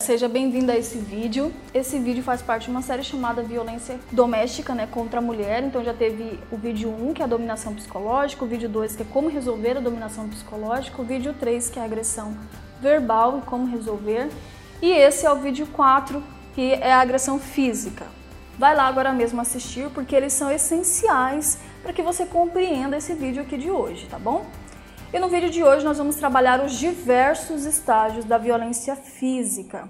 Seja bem-vindo a esse vídeo. Esse vídeo faz parte de uma série chamada Violência Doméstica né, contra a Mulher. Então já teve o vídeo 1, que é a dominação psicológica, o vídeo 2, que é como resolver a dominação psicológica, o vídeo 3, que é a agressão verbal e como resolver. E esse é o vídeo 4, que é a agressão física. Vai lá agora mesmo assistir, porque eles são essenciais para que você compreenda esse vídeo aqui de hoje, tá bom? E no vídeo de hoje nós vamos trabalhar os diversos estágios da violência física.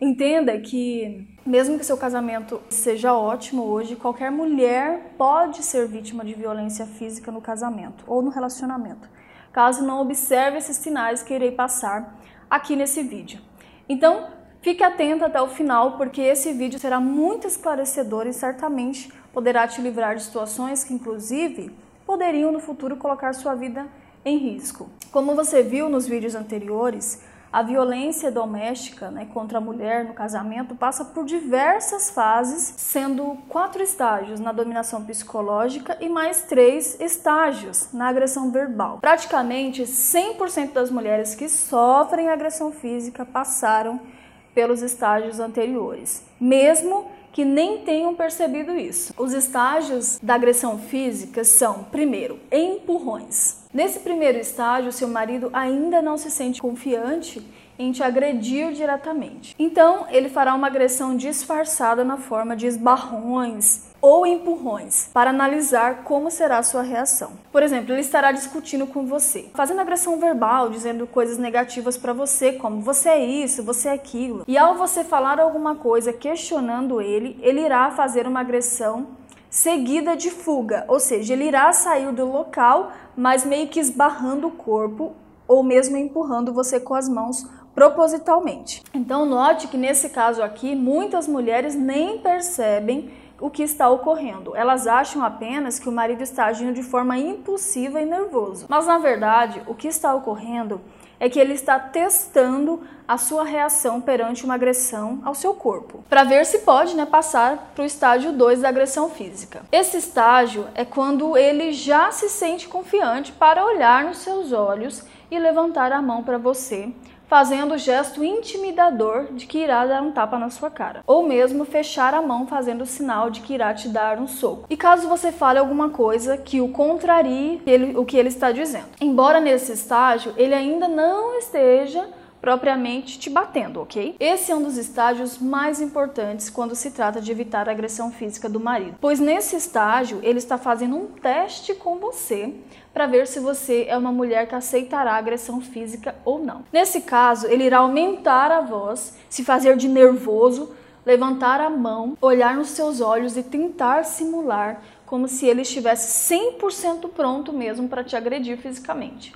Entenda que, mesmo que seu casamento seja ótimo hoje, qualquer mulher pode ser vítima de violência física no casamento ou no relacionamento, caso não observe esses sinais que irei passar aqui nesse vídeo. Então, fique atento até o final, porque esse vídeo será muito esclarecedor e certamente poderá te livrar de situações que, inclusive, poderiam no futuro colocar sua vida em risco. Como você viu nos vídeos anteriores, a violência doméstica né, contra a mulher no casamento passa por diversas fases, sendo quatro estágios na dominação psicológica e mais três estágios na agressão verbal. Praticamente 100% das mulheres que sofrem agressão física passaram pelos estágios anteriores, mesmo que nem tenham percebido isso. Os estágios da agressão física são, primeiro, empurrões. Nesse primeiro estágio, seu marido ainda não se sente confiante em te agredir diretamente. Então, ele fará uma agressão disfarçada na forma de esbarrões ou empurrões para analisar como será a sua reação. Por exemplo, ele estará discutindo com você, fazendo agressão verbal, dizendo coisas negativas para você, como você é isso, você é aquilo. E ao você falar alguma coisa questionando ele, ele irá fazer uma agressão seguida de fuga, ou seja, ele irá sair do local, mas meio que esbarrando o corpo ou mesmo empurrando você com as mãos propositalmente. Então note que nesse caso aqui, muitas mulheres nem percebem o que está ocorrendo. Elas acham apenas que o marido está agindo de forma impulsiva e nervoso. Mas na verdade, o que está ocorrendo é que ele está testando a sua reação perante uma agressão ao seu corpo, para ver se pode né, passar para o estágio 2 da agressão física. Esse estágio é quando ele já se sente confiante para olhar nos seus olhos e levantar a mão para você fazendo o gesto intimidador de que irá dar um tapa na sua cara, ou mesmo fechar a mão fazendo o sinal de que irá te dar um soco. E caso você fale alguma coisa que o contrarie ele, o que ele está dizendo. Embora nesse estágio ele ainda não esteja propriamente te batendo, ok? Esse é um dos estágios mais importantes quando se trata de evitar a agressão física do marido, pois nesse estágio ele está fazendo um teste com você para ver se você é uma mulher que aceitará agressão física ou não. Nesse caso, ele irá aumentar a voz, se fazer de nervoso, levantar a mão, olhar nos seus olhos e tentar simular como se ele estivesse 100% pronto mesmo para te agredir fisicamente.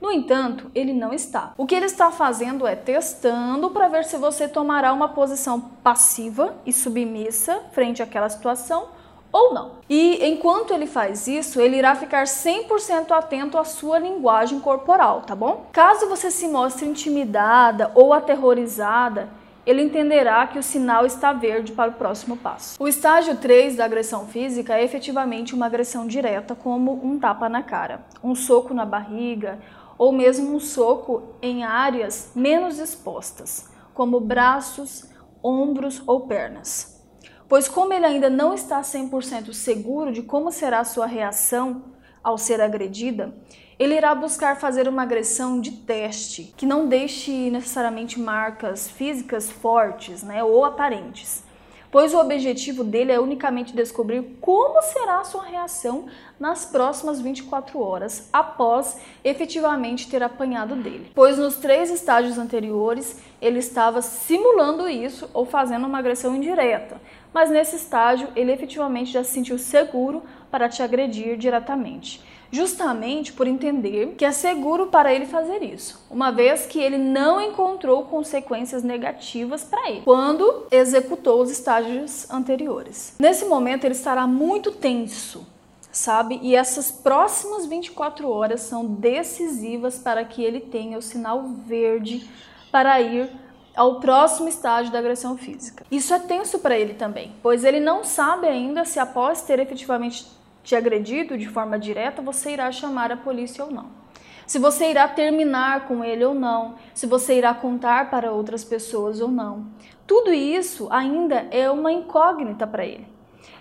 No entanto, ele não está. O que ele está fazendo é testando para ver se você tomará uma posição passiva e submissa frente àquela situação ou não. E enquanto ele faz isso, ele irá ficar 100% atento à sua linguagem corporal, tá bom? Caso você se mostre intimidada ou aterrorizada, ele entenderá que o sinal está verde para o próximo passo. O estágio 3 da agressão física é efetivamente uma agressão direta, como um tapa na cara, um soco na barriga ou mesmo um soco em áreas menos expostas, como braços, ombros ou pernas. Pois como ele ainda não está 100% seguro de como será a sua reação ao ser agredida, ele irá buscar fazer uma agressão de teste, que não deixe necessariamente marcas físicas fortes né, ou aparentes pois o objetivo dele é unicamente descobrir como será a sua reação nas próximas 24 horas após efetivamente ter apanhado dele. Pois nos três estágios anteriores ele estava simulando isso ou fazendo uma agressão indireta, mas nesse estágio ele efetivamente já se sentiu seguro para te agredir diretamente justamente por entender que é seguro para ele fazer isso, uma vez que ele não encontrou consequências negativas para ele quando executou os estágios anteriores. Nesse momento ele estará muito tenso, sabe? E essas próximas 24 horas são decisivas para que ele tenha o sinal verde para ir ao próximo estágio da agressão física. Isso é tenso para ele também, pois ele não sabe ainda se após ter efetivamente te agredido de forma direta, você irá chamar a polícia ou não. se você irá terminar com ele ou não, se você irá contar para outras pessoas ou não. Tudo isso ainda é uma incógnita para ele.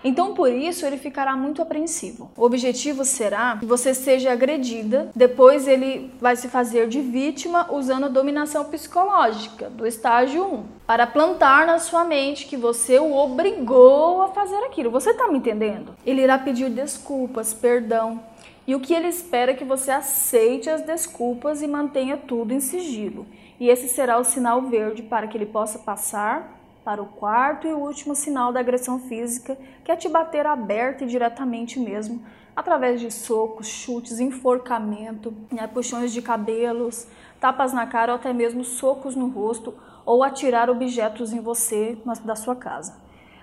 Então, por isso, ele ficará muito apreensivo. O objetivo será que você seja agredida, depois ele vai se fazer de vítima usando a dominação psicológica do estágio 1, para plantar na sua mente que você o obrigou a fazer aquilo. Você está me entendendo? Ele irá pedir desculpas, perdão, e o que ele espera é que você aceite as desculpas e mantenha tudo em sigilo. E esse será o sinal verde para que ele possa passar para o quarto e último sinal da agressão física, que é te bater aberto e diretamente mesmo, através de socos, chutes, enforcamento, né, puxões de cabelos, tapas na cara ou até mesmo socos no rosto ou atirar objetos em você da sua casa.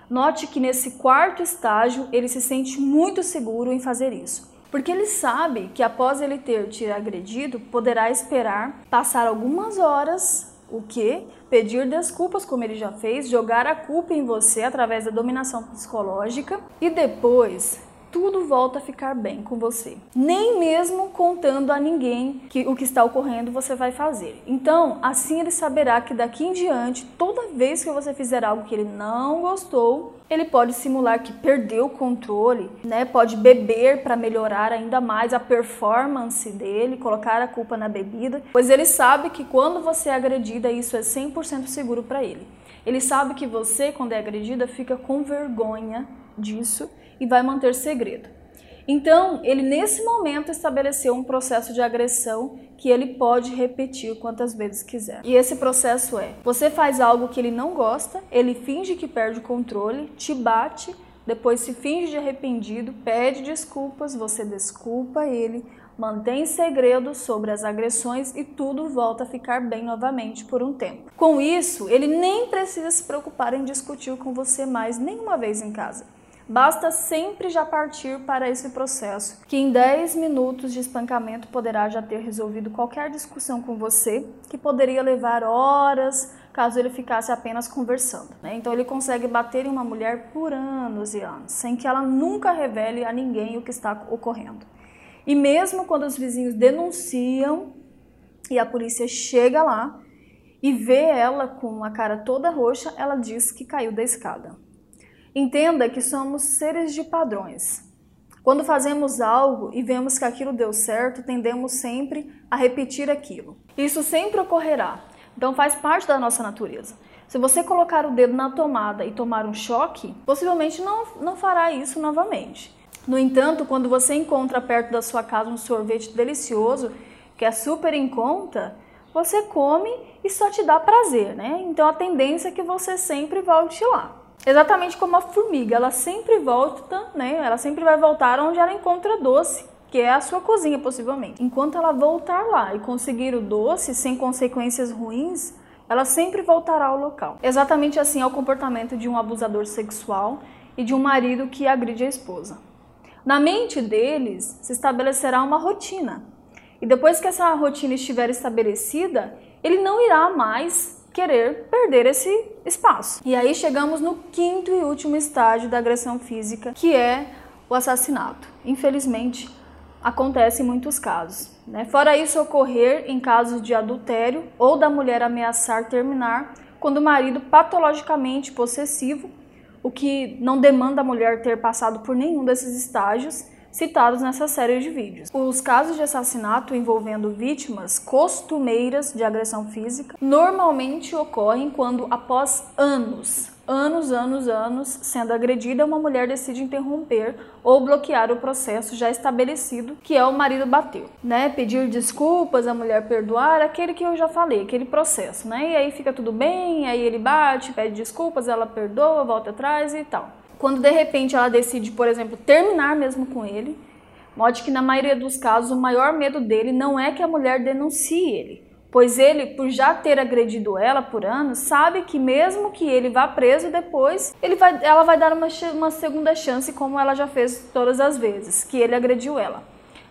Note que nesse quarto estágio ele se sente muito seguro em fazer isso. Porque ele sabe que após ele ter te agredido, poderá esperar passar algumas horas o que? Pedir desculpas, como ele já fez, jogar a culpa em você através da dominação psicológica e depois tudo volta a ficar bem com você. Nem mesmo contando a ninguém que o que está ocorrendo você vai fazer. Então, assim ele saberá que daqui em diante, toda vez que você fizer algo que ele não gostou, ele pode simular que perdeu o controle, né? Pode beber para melhorar ainda mais a performance dele, colocar a culpa na bebida, pois ele sabe que quando você é agredida, isso é 100% seguro para ele. Ele sabe que você, quando é agredida, fica com vergonha disso e vai manter segredo. Então, ele nesse momento estabeleceu um processo de agressão que ele pode repetir quantas vezes quiser. E esse processo é: você faz algo que ele não gosta, ele finge que perde o controle, te bate, depois se finge de arrependido, pede desculpas, você desculpa ele, mantém segredo sobre as agressões e tudo volta a ficar bem novamente por um tempo. Com isso, ele nem precisa se preocupar em discutir com você mais nenhuma vez em casa. Basta sempre já partir para esse processo, que em 10 minutos de espancamento poderá já ter resolvido qualquer discussão com você, que poderia levar horas caso ele ficasse apenas conversando. Né? Então ele consegue bater em uma mulher por anos e anos, sem que ela nunca revele a ninguém o que está ocorrendo. E mesmo quando os vizinhos denunciam e a polícia chega lá e vê ela com a cara toda roxa, ela diz que caiu da escada. Entenda que somos seres de padrões. Quando fazemos algo e vemos que aquilo deu certo, tendemos sempre a repetir aquilo. Isso sempre ocorrerá, então faz parte da nossa natureza. Se você colocar o dedo na tomada e tomar um choque, possivelmente não, não fará isso novamente. No entanto, quando você encontra perto da sua casa um sorvete delicioso, que é super em conta, você come e só te dá prazer, né? Então a tendência é que você sempre volte lá. Exatamente como a formiga, ela sempre volta, né? Ela sempre vai voltar onde ela encontra doce, que é a sua cozinha, possivelmente. Enquanto ela voltar lá e conseguir o doce sem consequências ruins, ela sempre voltará ao local. Exatamente assim é o comportamento de um abusador sexual e de um marido que agride a esposa. Na mente deles se estabelecerá uma rotina. E depois que essa rotina estiver estabelecida, ele não irá mais querer perder esse espaço. E aí chegamos no quinto e último estágio da agressão física, que é o assassinato. Infelizmente, acontece em muitos casos. Né? Fora isso ocorrer em casos de adultério ou da mulher ameaçar terminar quando o marido patologicamente possessivo, o que não demanda a mulher ter passado por nenhum desses estágios, citados nessa série de vídeos. Os casos de assassinato envolvendo vítimas costumeiras de agressão física normalmente ocorrem quando, após anos, anos, anos, anos sendo agredida, uma mulher decide interromper ou bloquear o processo já estabelecido, que é o marido bateu, né? Pedir desculpas, a mulher perdoar, aquele que eu já falei, aquele processo, né? E aí fica tudo bem, aí ele bate, pede desculpas, ela perdoa, volta atrás e tal. Quando de repente ela decide, por exemplo, terminar mesmo com ele, mote que na maioria dos casos o maior medo dele não é que a mulher denuncie ele, pois ele, por já ter agredido ela por anos, sabe que mesmo que ele vá preso depois, ele vai, ela vai dar uma, uma segunda chance, como ela já fez todas as vezes que ele agrediu ela.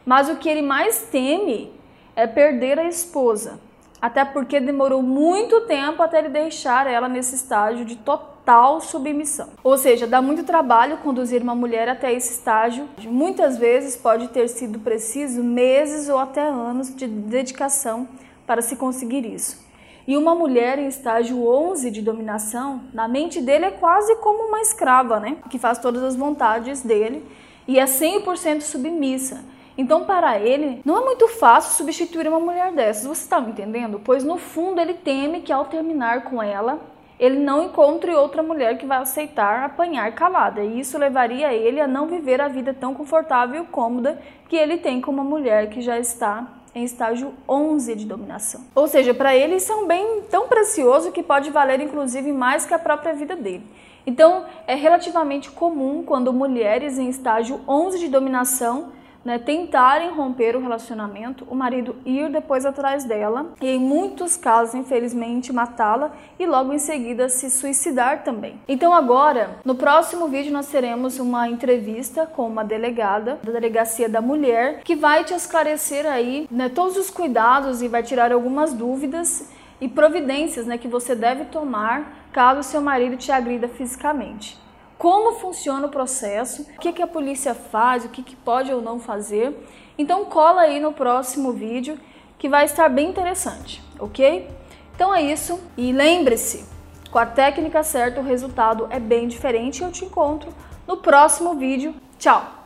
Mas o que ele mais teme é perder a esposa. Até porque demorou muito tempo até ele deixar ela nesse estágio de total submissão. Ou seja, dá muito trabalho conduzir uma mulher até esse estágio. Muitas vezes pode ter sido preciso meses ou até anos de dedicação para se conseguir isso. E uma mulher em estágio 11 de dominação, na mente dele é quase como uma escrava, né? Que faz todas as vontades dele e é 100% submissa. Então, para ele, não é muito fácil substituir uma mulher dessas. Você está me entendendo? Pois no fundo ele teme que ao terminar com ela, ele não encontre outra mulher que vai aceitar apanhar calada. E isso levaria ele a não viver a vida tão confortável e cômoda que ele tem com uma mulher que já está em estágio 11 de dominação. Ou seja, para ele isso é um bem tão precioso que pode valer inclusive mais que a própria vida dele. Então, é relativamente comum quando mulheres em estágio 11 de dominação né, tentarem romper o relacionamento, o marido ir depois atrás dela e, em muitos casos, infelizmente, matá-la e logo em seguida se suicidar também. Então, agora, no próximo vídeo, nós teremos uma entrevista com uma delegada da Delegacia da Mulher que vai te esclarecer aí né, todos os cuidados e vai tirar algumas dúvidas e providências né, que você deve tomar caso seu marido te agrida fisicamente como funciona o processo, o que, que a polícia faz, o que, que pode ou não fazer. Então cola aí no próximo vídeo que vai estar bem interessante, ok? Então é isso e lembre-se, com a técnica certa o resultado é bem diferente eu te encontro no próximo vídeo. Tchau!